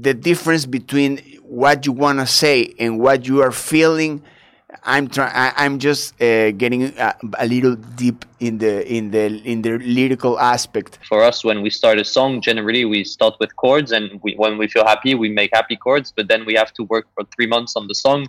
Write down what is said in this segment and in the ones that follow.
the difference between what you want to say and what you are feeling I'm trying. I'm just uh, getting a, a, little deep in the in the in the lyrical aspect. For us, when we start a song, generally we start with chords, and we, when we feel happy, we make happy chords. But then we have to work for three months on the song,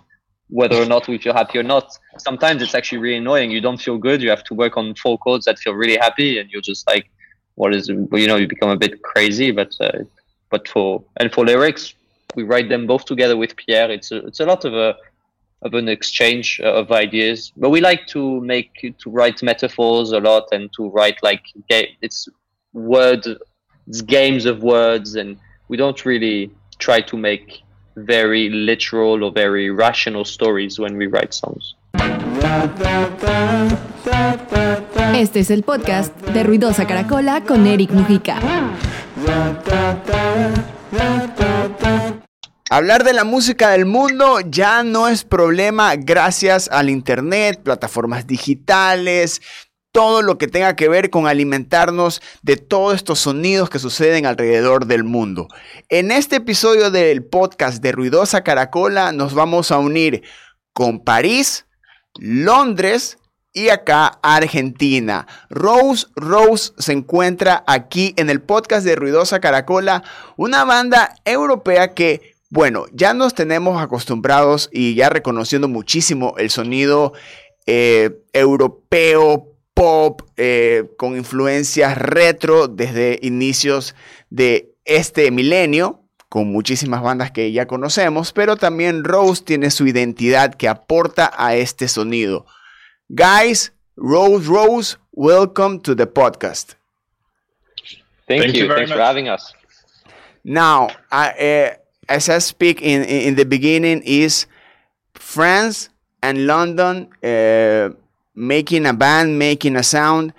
whether or not we feel happy or not. Sometimes it's actually really annoying. You don't feel good. You have to work on four chords that feel really happy, and you're just like, what is? You know, you become a bit crazy. But uh, but for and for lyrics, we write them both together with Pierre. It's a, it's a lot of a of an exchange of ideas. But we like to make to write metaphors a lot and to write like it's word it's games of words, and we don't really try to make very literal or very rational stories when we write songs. Este es el podcast de Ruidosa Caracola con Erick Mujica. Hablar de la música del mundo ya no es problema gracias al Internet, plataformas digitales, todo lo que tenga que ver con alimentarnos de todos estos sonidos que suceden alrededor del mundo. En este episodio del podcast de Ruidosa Caracola nos vamos a unir con París, Londres y acá Argentina. Rose Rose se encuentra aquí en el podcast de Ruidosa Caracola, una banda europea que bueno, ya nos tenemos acostumbrados y ya reconociendo muchísimo el sonido eh, europeo, pop, eh, con influencias retro desde inicios de este milenio, con muchísimas bandas que ya conocemos, pero también Rose tiene su identidad que aporta a este sonido. Guys, Rose Rose, welcome to the podcast. Thank, you. Thanks for having us. Now, I, uh, as I speak in, in the beginning, is France and London uh, making a band, making a sound.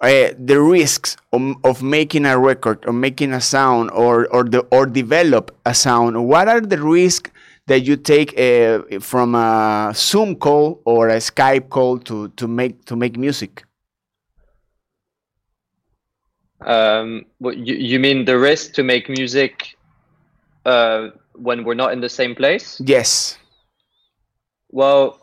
Uh, the risks of, of, making a record or making a sound or or the or develop a sound. What are the risks that you take uh, from a Zoom call or a Skype call to to make to make music? Um, what you, you mean the risk to make music uh, when we're not in the same place? Yes. Well,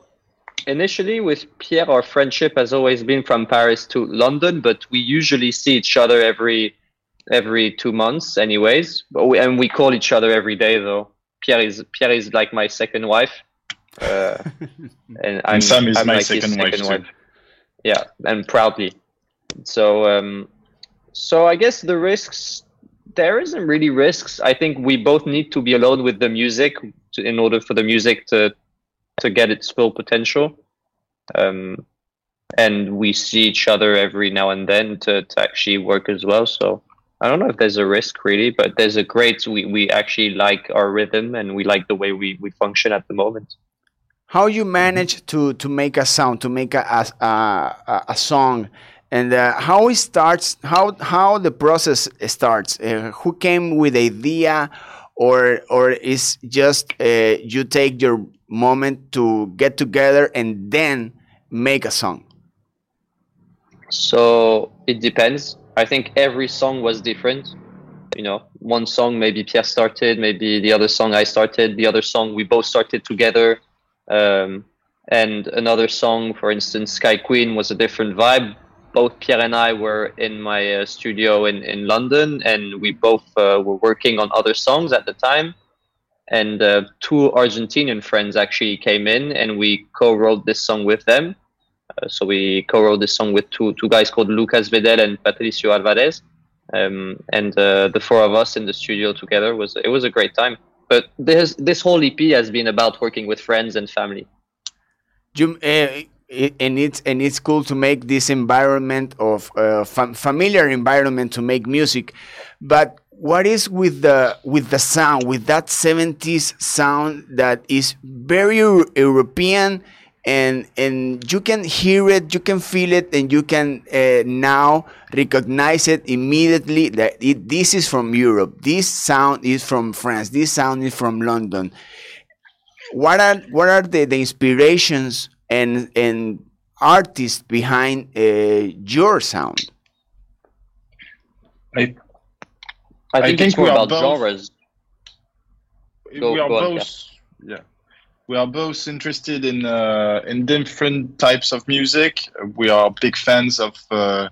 initially with Pierre, our friendship has always been from Paris to London, but we usually see each other every every two months, anyways. But we, and we call each other every day, though. Pierre is Pierre is like my second wife, uh, and I'm, and Sam is I'm my like second, second wife, wife. Yeah, and proudly. So, um, so I guess the risks there isn't really risks. I think we both need to be alone with the music to, in order for the music to to get its full potential. Um, and we see each other every now and then to, to actually work as well. So I don't know if there's a risk really, but there's a great we, we actually like our rhythm and we like the way we, we function at the moment. How you manage to to make a sound, to make a a, a, a song? And uh, how it starts how how the process starts? Uh, who came with the idea or or is just uh, you take your moment to get together and then make a song? So it depends i think every song was different you know one song maybe pierre started maybe the other song i started the other song we both started together um, and another song for instance sky queen was a different vibe both Pierre and I were in my uh, studio in, in London, and we both uh, were working on other songs at the time. And uh, two Argentinian friends actually came in, and we co-wrote this song with them. Uh, so we co-wrote this song with two two guys called Lucas Vedel and Patricio Alvarez. Um, and uh, the four of us in the studio together was it was a great time. But this this whole EP has been about working with friends and family. Uh, it, and it's and it's cool to make this environment of uh, fam familiar environment to make music but what is with the with the sound with that 70s sound that is very european and and you can hear it you can feel it and you can uh, now recognize it immediately that it, this is from europe this sound is from france this sound is from london what are what are the, the inspirations and and artists behind uh, your sound? I, I think, I think it's more about genres. go, we are both, yeah. yeah. We are both interested in uh, in different types of music. We are big fans of uh,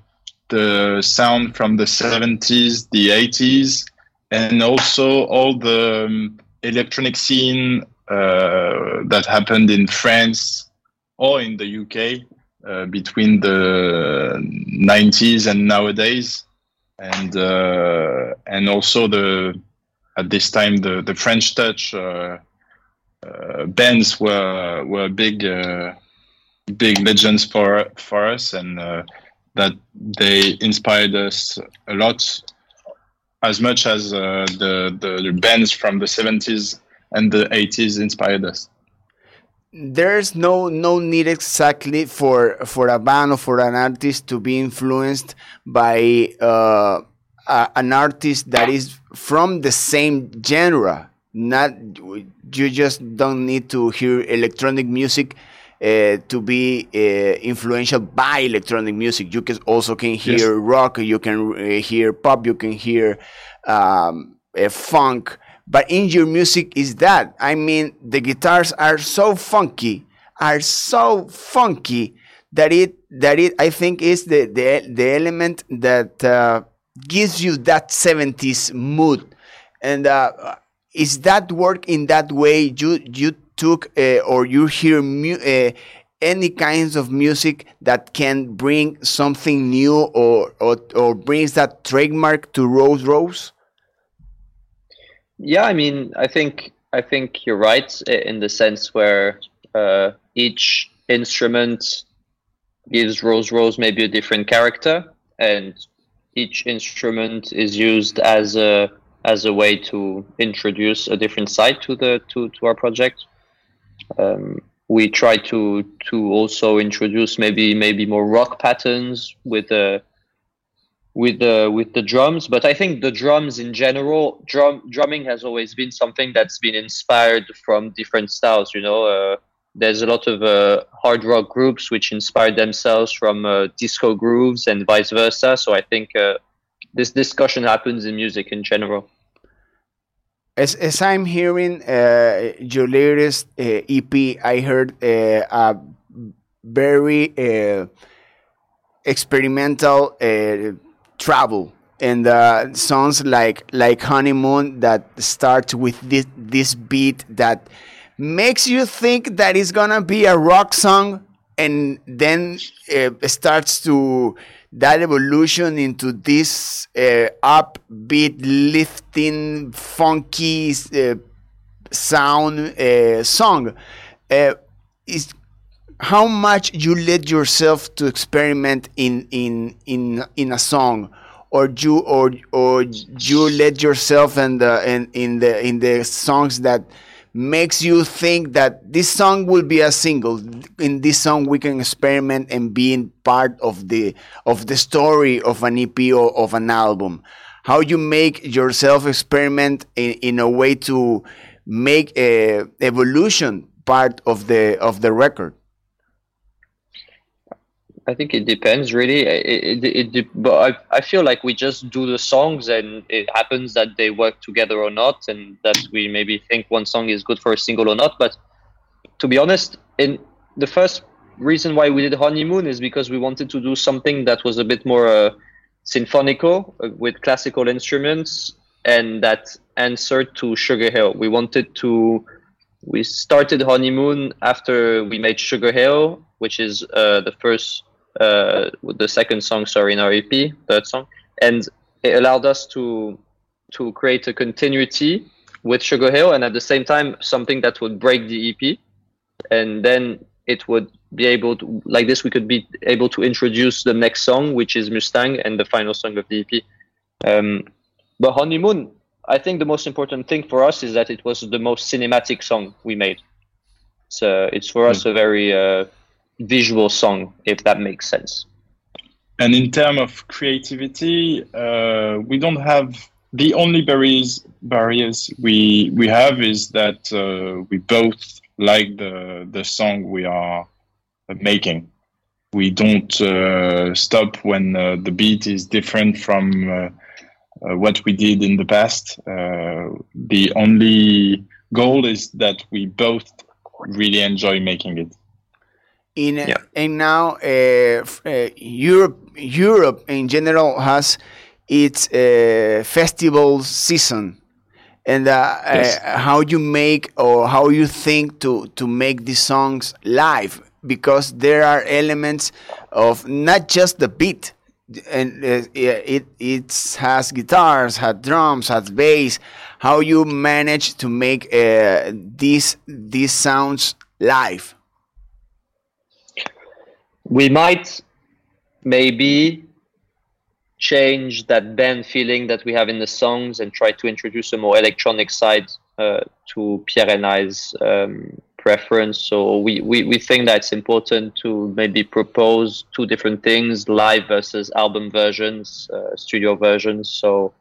the sound from the 70s, the 80s, and also all the um, electronic scene uh, that happened in France or in the UK uh, between the 90s and nowadays, and uh, and also the at this time the the French touch uh, bands were were big uh, big legends for for us, and that they inspired us a lot. As much as the, the the bands from the 70s and the 80s inspired us. There's no no need exactly for for a band or for an artist to be influenced by uh, a, an artist that is from the same genre not you just don't need to hear electronic music uh, to be uh, influential by electronic music. You can also can hear yes. rock you can uh, hear pop you can hear um, funk. But in your music is that. I mean the guitars are so funky are so funky that it that it i think is the the, the element that uh, gives you that 70s mood. And uh, is that work in that way you you took uh, or you hear uh, any kinds of music that can bring something new or, or or brings that trademark to rose rose yeah, I mean, I think I think you're right in the sense where uh, each instrument gives Rose Rose maybe a different character, and each instrument is used as a as a way to introduce a different side to the to, to our project. Um, we try to to also introduce maybe maybe more rock patterns with a with the with the drums but i think the drums in general drum drumming has always been something that's been inspired from different styles you know uh, there's a lot of uh, hard rock groups which inspired themselves from uh, disco grooves and vice versa so i think uh, this discussion happens in music in general. As, as i'm hearing uh, your latest uh, ep i heard a very experimental travel. And uh, songs like like honeymoon that starts with this this beat that makes you think that it's gonna be a rock song and then it uh, starts to that evolution into this uh, upbeat lifting funky uh, sound uh, song uh, is how much you let yourself to experiment in in in in a song or you or or you let yourself and in, in the in the songs that makes you think that this song will be a single. In this song we can experiment and being part of the of the story of an ep or of an album. How you make yourself experiment in, in a way to make a evolution part of the of the record I think it depends really. It, it, it, but I, I feel like we just do the songs and it happens that they work together or not, and that we maybe think one song is good for a single or not. But to be honest, in the first reason why we did Honeymoon is because we wanted to do something that was a bit more uh, symphonical uh, with classical instruments and that answered to Sugar Hill. We wanted to. We started Honeymoon after we made Sugar Hill, which is uh, the first uh, the second song, sorry, in our EP, third song, and it allowed us to to create a continuity with Sugar Hill, and at the same time something that would break the EP, and then it would be able to like this we could be able to introduce the next song, which is Mustang, and the final song of the EP. Um, but Honeymoon, I think the most important thing for us is that it was the most cinematic song we made. So it's for mm. us a very uh, visual song, if that makes sense. And in terms of creativity, uh, we don't have the only barriers barriers we we have is that uh, we both like the the song we are making. We don't uh, stop when uh, the beat is different from uh, uh, what we did in the past. the only goal is that we both really enjoy making it. In yeah. and now uh, uh, Europe Europe in general has its uh, festival season and uh, yes. uh, how you make or how you think to to make these songs live because there are elements of not just the beat and uh, it it has guitars has drums has bass how you manage to make uh, these these sounds live we might maybe change that band feeling that we have in the songs and try to introduce a more electronic side uh, to Pierre and I's um, preference. So we, we, we think that it's important to maybe propose two different things, live versus album versions, uh, studio versions. So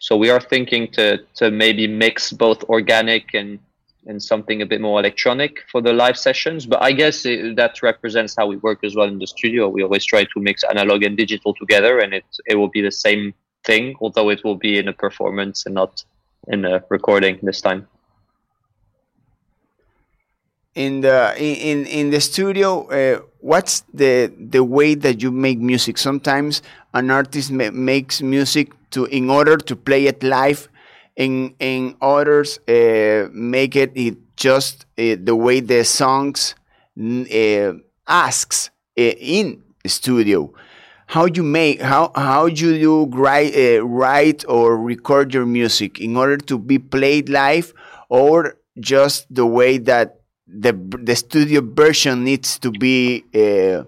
so we are thinking to to maybe mix both organic and and something a bit more electronic for the live sessions. But I guess it, that represents how we work as well in the studio. We always try to mix analog and digital together, and it it will be the same thing, although it will be in a performance and not in a recording this time. In the in in the studio, uh, what's the the way that you make music? Sometimes an artist ma makes music to in order to play it live in in others uh, make it, it just uh, the way the songs uh, asks uh, in studio. How you make how how you do write uh, write or record your music in order to be played live or just the way that the the studio version needs to be uh,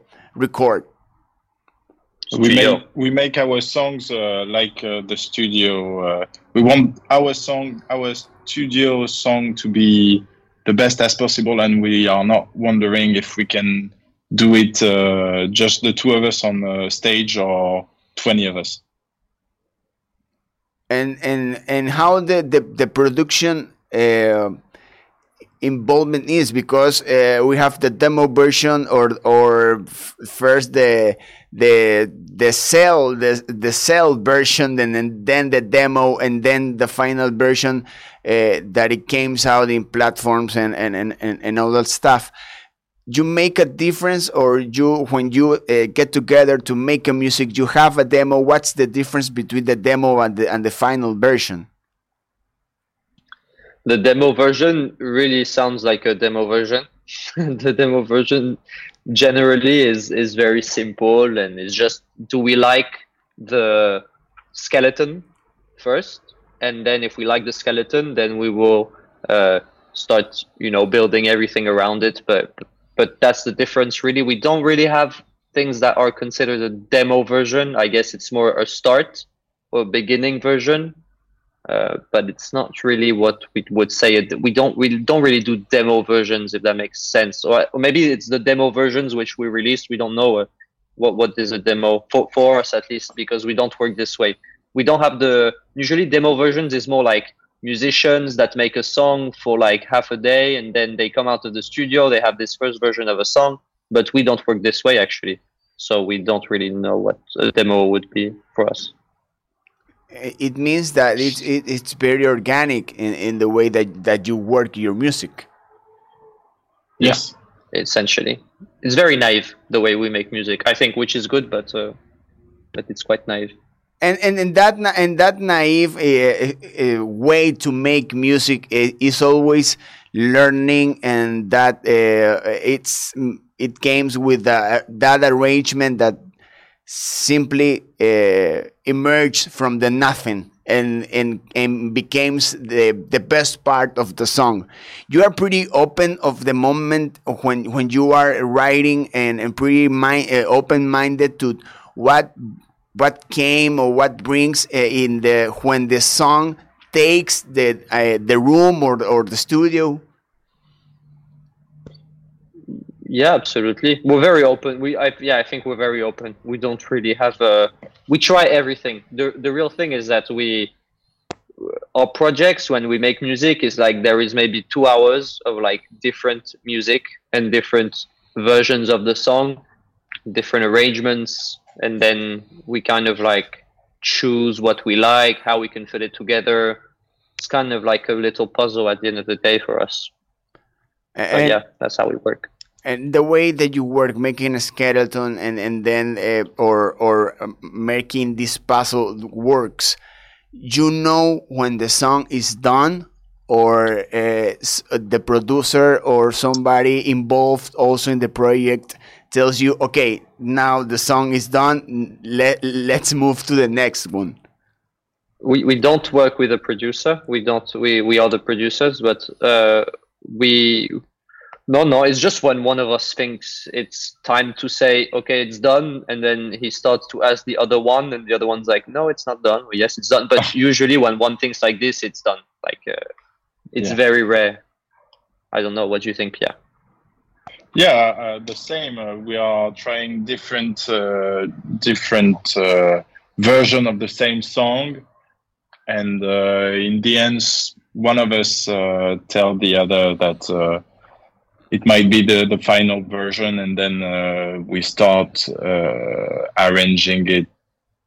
recorded we make we make our songs uh, like uh, the studio. Uh, we want our song, our studio song, to be the best as possible, and we are not wondering if we can do it uh, just the two of us on the stage or twenty of us. And and and how the the, the production uh, involvement is because uh, we have the demo version or or first the the the cell the the cell version and then, then the demo and then the final version uh, that it came out in platforms and and, and, and all that stuff. You make a difference or you when you uh, get together to make a music you have a demo. What's the difference between the demo and the and the final version the demo version really sounds like a demo version. the demo version generally is is very simple and it's just do we like the skeleton first? And then if we like the skeleton then we will uh, start you know building everything around it. But but that's the difference really. We don't really have things that are considered a demo version. I guess it's more a start or beginning version uh, but it's not really what we would say. We don't really don't really do demo versions, if that makes sense. Or, or maybe it's the demo versions which we released. We don't know uh, what what is a demo for for us at least because we don't work this way. We don't have the usually demo versions is more like musicians that make a song for like half a day and then they come out of the studio. They have this first version of a song, but we don't work this way actually. So we don't really know what a demo would be for us it means that it's it, it's very organic in, in the way that that you work your music. Yes yeah, essentially. It's very naive the way we make music. I think which is good but uh, but it's quite naive. And and, and that and that naive uh, uh, way to make music is always learning and that uh, it's it comes with that arrangement that simply uh, emerged from the nothing and and and becomes the the best part of the song. You are pretty open of the moment when when you are writing and, and pretty mind, uh, open minded to what what came or what brings uh, in the when the song takes the the room or or the studio. Yeah, absolutely. We're very open. We, I, yeah, I think we're very open. We don't really have a. We try everything. the The real thing is that we, our projects when we make music is like there is maybe two hours of like different music and different versions of the song, different arrangements, and then we kind of like choose what we like, how we can fit it together, it's kind of like a little puzzle at the end of the day for us. And, But yeah, that's how we work. And the way that you work, making a skeleton and and then uh, or or um, making this puzzle works, you know when the song is done, or uh, s- the producer or somebody involved also in the project tells you, okay, now the song is done. Let let's move to the next one. we, we don't work with a producer. We don't. We, we are the producers, but uh, we no no. It's just when one of us thinks it's time to say okay, it's done, and then he starts to ask the other one, and the other one's like, no, it's not done. Yes, it's done. But usually when one thinks like this, it's done. Like uh, it's Yeah. very rare. I don't know. What do you think, Pierre? Yeah, uh, the same. Uh, we are trying different uh, different uh, version of the same song, and uh, in the end, one of us uh, tell the other that uh, it might be the, the final version, and then uh, we start uh, arranging it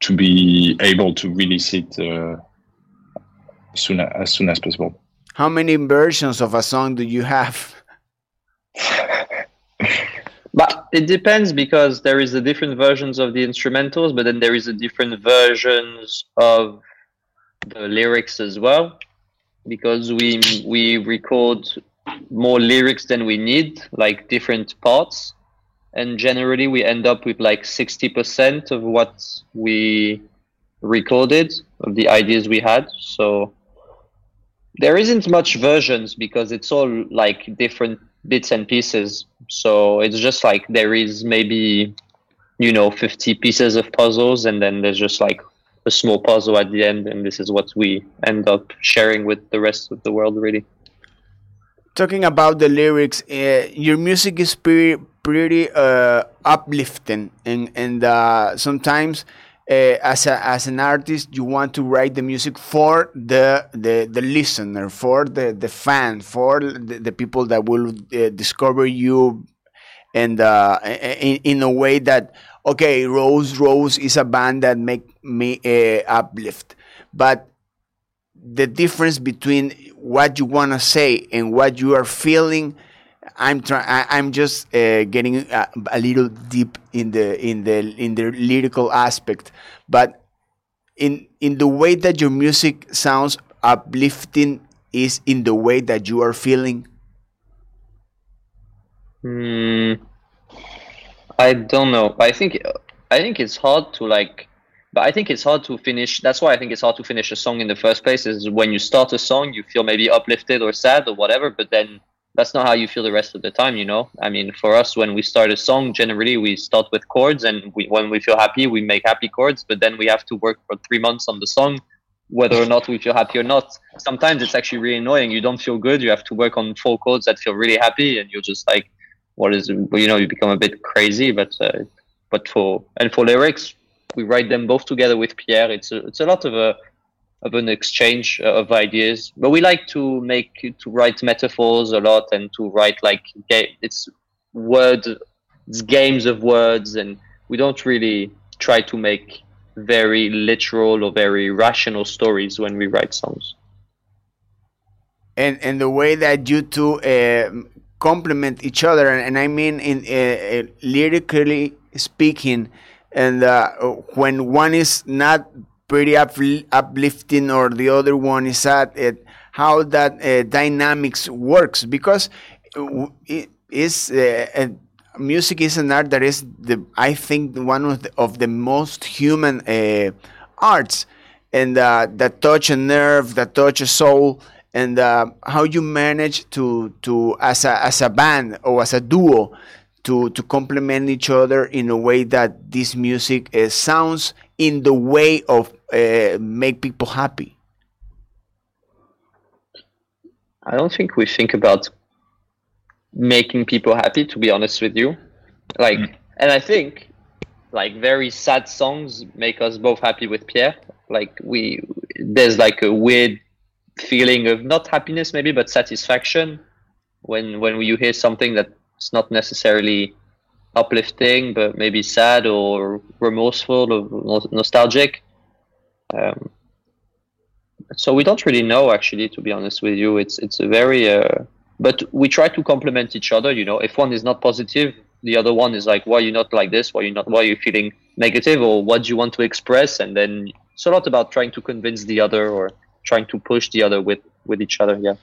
to be able to release it uh, soon as soon as possible. How many versions of a song do you have? But it depends because there is a different versions of the instrumentals, but then there is a different versions of the lyrics as well. Because we we record more lyrics than we need, like different parts, and generally we end up with like sixty percent of what we recorded of the ideas we had. So there isn't much versions because it's all like different bits and pieces. So it's just like there is maybe, you know, 50 pieces of puzzles, and then there's just like a small puzzle at the end, and this is what we end up sharing with the rest of the world, really. Talking about the lyrics, uh, your music is pretty pretty uh, uplifting, and and uh, sometimes. Uh, as, a, as an artist, you want to write the music for the the, the listener, for the, the fan, for the, the people that will uh, discover you, and uh, in, in a way that okay, Rose Rose is a band that make me uplift, but the difference between what you want to say and what you are feeling i'm trying i'm just uh, getting a, a little deep in the in the in the lyrical aspect but in in the way that your music sounds uplifting is in the way that you are feeling Hmm. I don't know. I think I think it's hard to like, but I think it's hard to finish. That's why I think it's hard to finish a song in the first place. Is when you start a song, you feel maybe uplifted or sad or whatever, but then that's not how you feel the rest of the time. You know. I mean, for us, when we start a song, generally we start with chords, and we, when we feel happy, we make happy chords. But then we have to work for three months on the song, whether or not we feel happy or not. Sometimes it's actually really annoying. You don't feel good. You have to work on four chords that feel really happy, and you're just like what is you know you become a bit crazy but uh, but for and for lyrics we write them both together with pierre. It's a, it's a lot of a of an exchange of ideas but we like to make to write metaphors a lot and to write like it's word it's games of words and we don't really try to make very literal or very rational stories when we write songs. And and the way that you two uh, complement each other and, and i mean in uh, uh, lyrically speaking and uh, when one is not pretty upl- uplifting or the other one is sad it how that uh, dynamics works. Because uh, it is uh, music is an art that is the i think one of the, of the most human uh, arts. And uh, that touch a nerve that touch a soul. And how you manage to to as a as a band or as a duo to to complement each other in a way that this music uh, sounds in the way of uh, make people happy. I don't think we think about making people happy to be honest with you like Mm. and i think like very sad songs make us both happy with pierre like we there's like a weird feeling of not happiness maybe but satisfaction when when you hear something that's not necessarily uplifting but maybe sad or remorseful or nos- nostalgic. Um, so we don't really know actually to be honest with you. It's it's a very uh, but we try to complement each other you know. If one is not positive the other one is like why are you not like this? Why are you not why are you feeling negative? or what do you want to express? And then it's a lot about trying to convince the other or trying to push the other with with each other yeah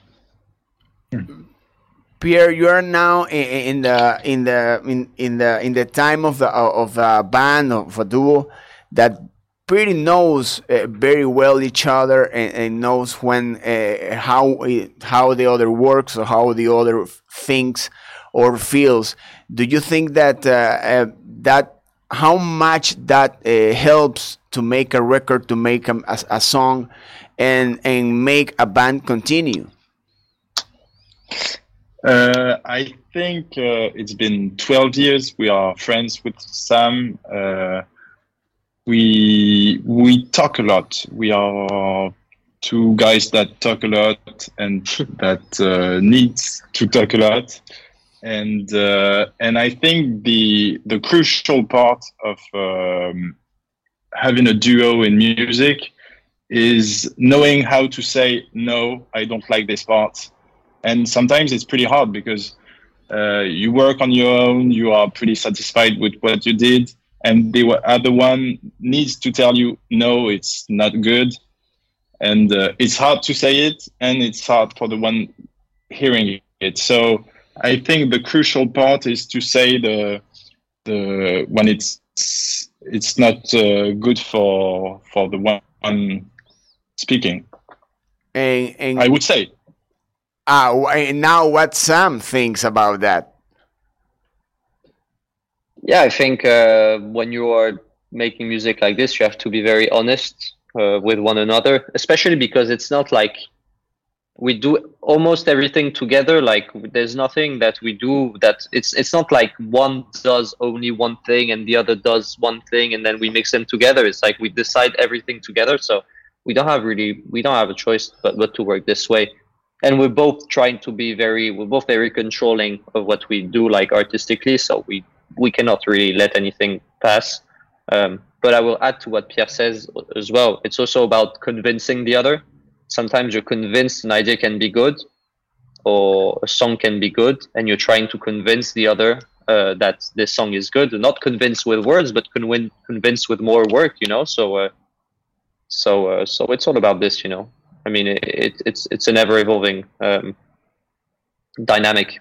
Pierre, you are now in, the in the in, in the in the time of the of a band of a duo that pretty knows uh, very well each other and, and knows when uh, how it, how the other works or how the other thinks or feels. Do you think that uh, uh that how much that uh, helps to make a record, to make a, a, a song, and and make a band continue? Uh, I think it's been 12 years. We are friends with Sam we we talk a lot. We are two guys that talk a lot and that uh, needs to talk a lot. And uh, and I think the the crucial part of um, having a duo in music is knowing how to say no, I don't like this part. And sometimes it's pretty hard because uh, you work on your own, you are pretty satisfied with what you did, and the other one needs to tell you no it's not good. And uh, it's hard to say it and it's hard for the one hearing it. So i think the crucial part is to say the the when it's it's not uh, good for for the one speaking. And, and i would say ah now what sam thinks about that yeah, I think uh, when you are making music like this, you have to be very honest uh, with one another, especially because it's not like we do almost everything together. Like there's nothing that we do that it's it's not like one does only one thing and the other does one thing and then we mix them together. It's like we decide everything together. So we don't have really we don't have a choice but but to work this way. And we're both trying to be very we're both very controlling of what we do like artistically. So we we cannot really let anything pass. Um, but I will add to what Pierre says as well. It's also about convincing the other. Sometimes you're convinced an idea can be good or a song can be good, and you're trying to convince the other uh, that this song is good. Not convince with words, but convince convince with more work. You know, so uh, so uh, so it's all about this. You know, I mean, it, it it's it's an ever evolving um, dynamic.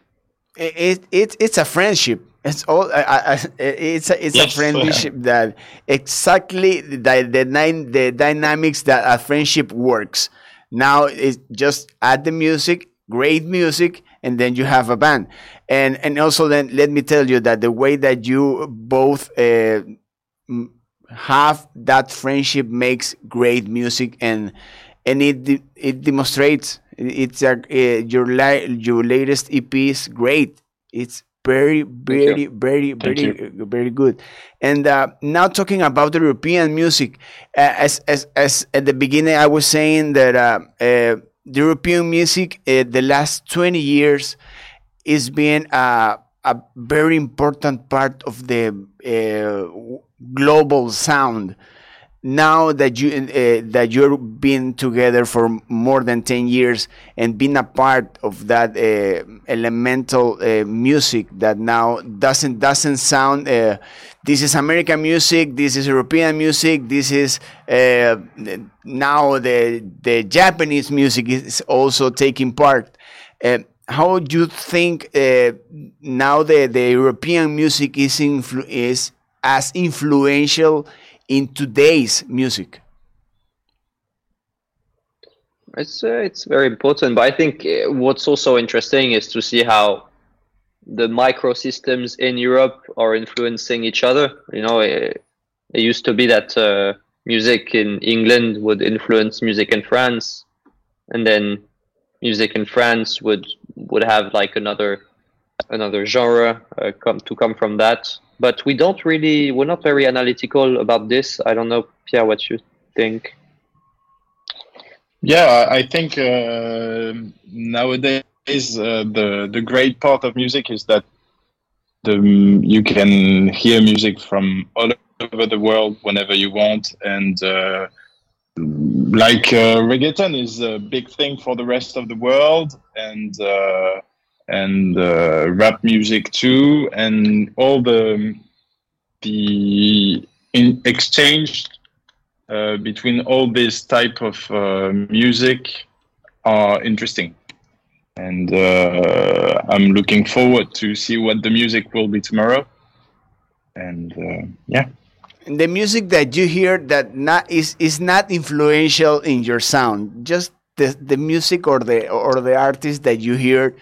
It, it it's a friendship it's all. I, I, it's a, it's yes. a friendship that exactly the the, nine, the dynamics that a friendship works. Now it's just add the music, great music, and then you have a band. And and also then let me tell you that the way that you both uh, have that friendship makes great music and and it it demonstrates it's a, uh, your la- your latest EP is great. It's very, very, very, very, very good. And uh, now talking about the European music, uh, as, as, as at the beginning I was saying that uh, uh the European music, uh, the last 20 years, is being a, a very important part of the uh, global sound now that you uh, that you've been together for more than 10 years and been a part of that uh, elemental uh, music that now doesn't doesn't sound this is american music this is european music this is now the the japanese music is also taking part. How do you think now the, the european music is influ- is as influential in today's music? It's uh, it's very important, but I think uh, what's also interesting is to see how the microsystems in Europe are influencing each other. You know, it, it used to be that uh, music in England would influence music in France, and then music in France would would have like another another genre uh, come to come from that but we don't really we're not very analytical about this. I don't know pierre what you think. Yeah i think uh, nowadays uh, the the great part of music is that the you can hear music from all over the world whenever you want. And uh, like uh, reggaeton is a big thing for the rest of the world, and uh, and uh, rap music too, and all the the in exchange uh, between all this type of uh, music are interesting. And uh, i'm looking forward to see what the music will be tomorrow. And uh, yeah. The music that you hear that not is is not influential in your sound just the, the music or the or the artist that you hear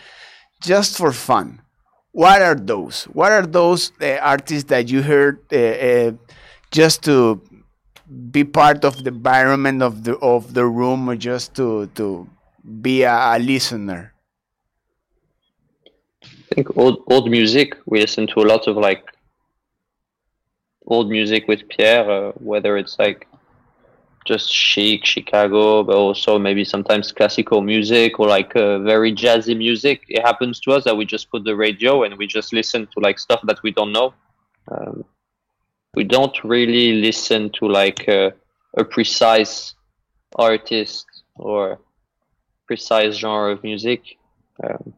just for fun what are those what are those uh, artists that you heard uh, just to be part of the environment of the of the room or just to to be a, a listener I think old old music. We listen to a lot of like old music with Pierre, uh, whether it's like just chic Chicago, but also maybe sometimes classical music or like uh, very jazzy music. It happens to us that we just put the radio and we just listen to like stuff that we don't know. Um, we don't really listen to like uh, a precise artist or precise genre of music. Um,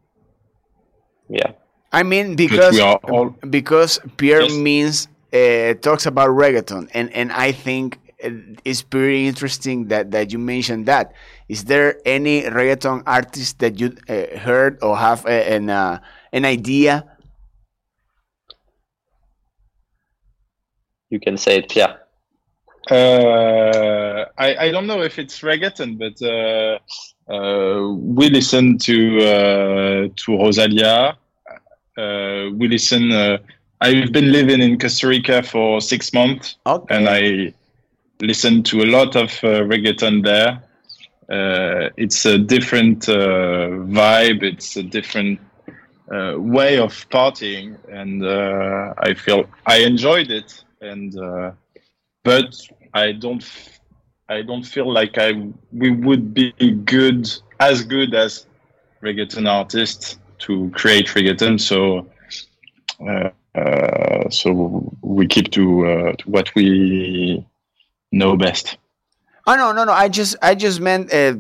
yeah. I mean because all- because Pierre Yes. means uh, talks about reggaeton and and I think it's very interesting that that you mentioned that. Is there any reggaeton artist that you uh, heard or have a, an uh, an idea? You can say it, Pierre. Uh, I, I don't know if it's reggaeton, but uh, uh, we listen to uh, to Rosalia. Uh, we listen. Uh, I've been living in Costa Rica for six months, Okay. and I listen to a lot of uh, reggaeton there. Uh, it's a different uh, vibe. It's a different uh, way of partying, and uh, I feel I enjoyed it. And uh, but I don't, I don't feel like I we would be good as good as reggaeton artists to create reggaeton. So. So we keep to, to what we know best. Oh no, no, no. I just, I just meant, uh,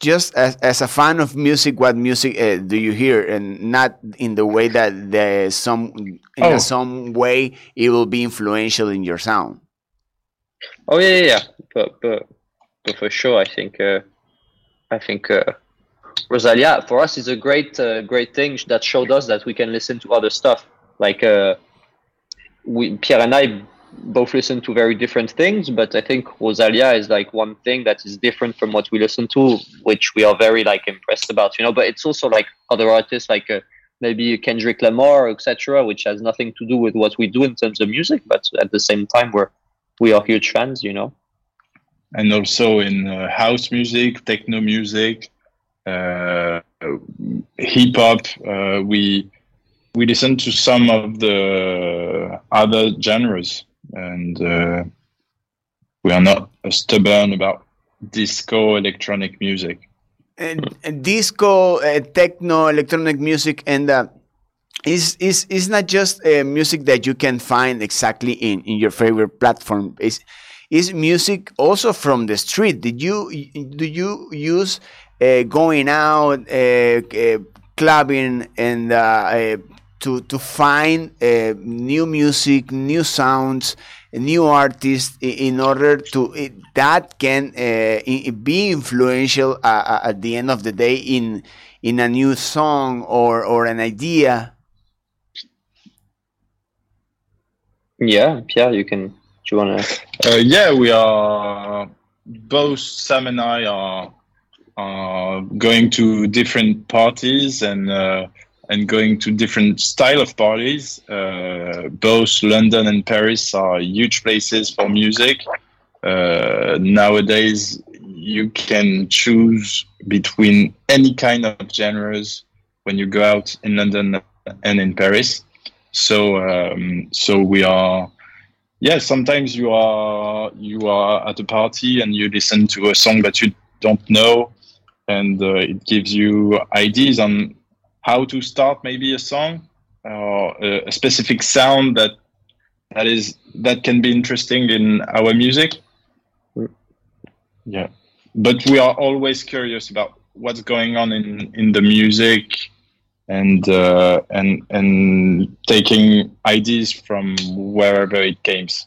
just as, as a fan of music, what music uh, do you hear, and not in the way that the some in Oh. some way it will be influential in your sound. Oh yeah, yeah, yeah. But but but for sure, I think uh, I think uh, Rosalia for us is a great uh, great thing that showed us that we can listen to other stuff. Like uh, we Pierre and I both listen to very different things, but I think Rosalia is like one thing that is different from what we listen to, which we are very like impressed about, you know. But it's also like other artists like. Uh, maybe Kendrick Lamar, etc., which has nothing to do with what we do in terms of music, but at the same time, we're we are huge fans, you know. and also in uh, house music, techno music, uh, hip hop. Uh, we we listen to some of the other genres, and uh, we are not stubborn about disco electronic music. and, and disco, uh, techno, electronic music, and uh, is is is not just uh, music that you can find exactly in in your favorite platform. Is is music also from the street? Did you do you use uh, going out, uh, uh, clubbing, and uh, uh, to to find uh, new music, new sounds, new artists i- in order to it, that can uh, i- be influential uh, uh, at the end of the day in in a new song or or an idea. Yeah, Pierre, you can. Do you wanna? Uh, yeah, we are both Sam and I are are going to different parties and uh, and going to different style of parties. Uh, both London and Paris are huge places for music. Uh, nowadays, you can choose between any kind of genres when you go out in London and in Paris. So um, so we are yeah sometimes you are you are at a party and you listen to a song that you don't know and uh, it gives you ideas on how to start maybe a song or a, a specific sound that that is that can be interesting in our music Yeah, but we are always curious about what's going on in in the music, and uh, and and taking ideas from wherever it comes.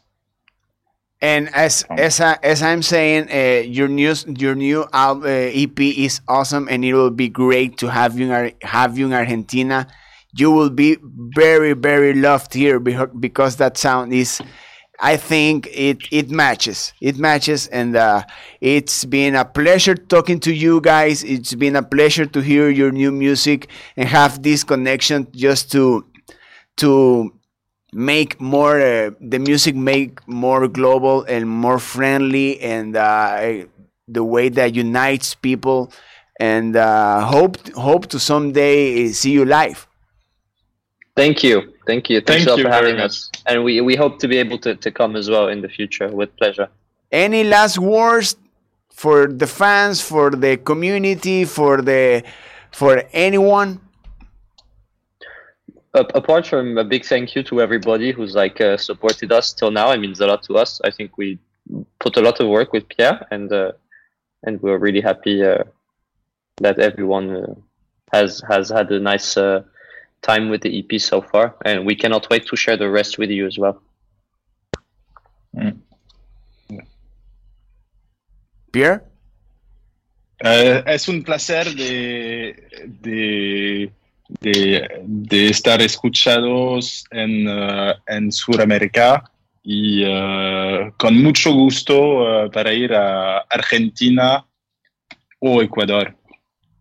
And as as I, as I'm saying, uh, your new your new album, uh, EP is awesome, and it will be great to have you in have you in Argentina. You will be very very loved here because that sound is. I think it it matches. It matches, and uh, it's been a pleasure talking to you guys. It's been a pleasure to hear your new music and have this connection just to to make more uh, the music make more global and more friendly and uh, the way that unites people and uh, hope hope to someday see you live Thank you. Thank you. Thanks Thank you for having us. And we, we hope to be able to, to come as well in the future with pleasure. any last words for the fans for the community for the for anyone A- apart from a big thank you to everybody who's like uh, supported us till now, it means a lot to us. I think we put a lot of work with Pierre, and uh, and we're really happy uh, that everyone uh, has has had a nice uh, time with the EP so far, and we cannot wait to share the rest with you as well. Pierre Eh, es un placer de, de, de, de estar escuchados en, eh, en Sudamérica y eh, con mucho gusto eh, para ir a Argentina o Ecuador.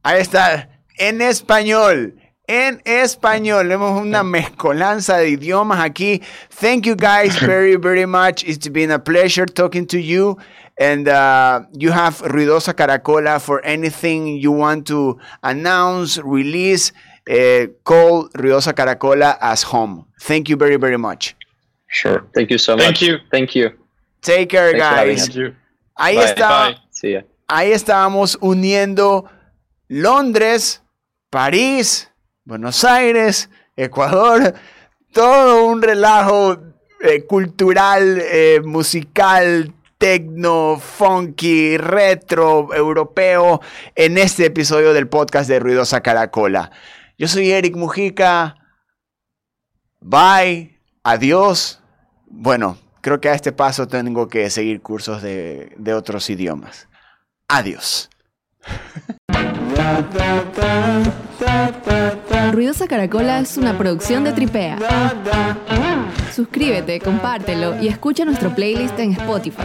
Ahí está, en español. En español, vemos una mezcolanza de idiomas aquí. Thank you guys very, very much. It's been a pleasure talking to you. And uh, you have Ruidosa Caracola for anything you want to announce, release. Uh, call Ruidosa Caracola as home. Thank you very, very much. Sure. Thank you so Thank much. you. Thank you. Take care, Thanks guys. Thank. Ahí Bye. está. Bye. See ya. ahí estábamos uniendo Londres, París, Buenos Aires, Ecuador, todo un relajo eh, cultural, eh, musical, tecno, funky, retro, europeo, en este episodio del podcast de Ruidosa Caracola. Yo soy Eric Mujica. Bye. Adiós. Bueno, creo que a este paso tengo que seguir cursos de, otros idiomas. Adiós. Ruidosa Caracola es una producción de Tripea. Suscríbete, compártelo y escucha nuestro playlist en Spotify.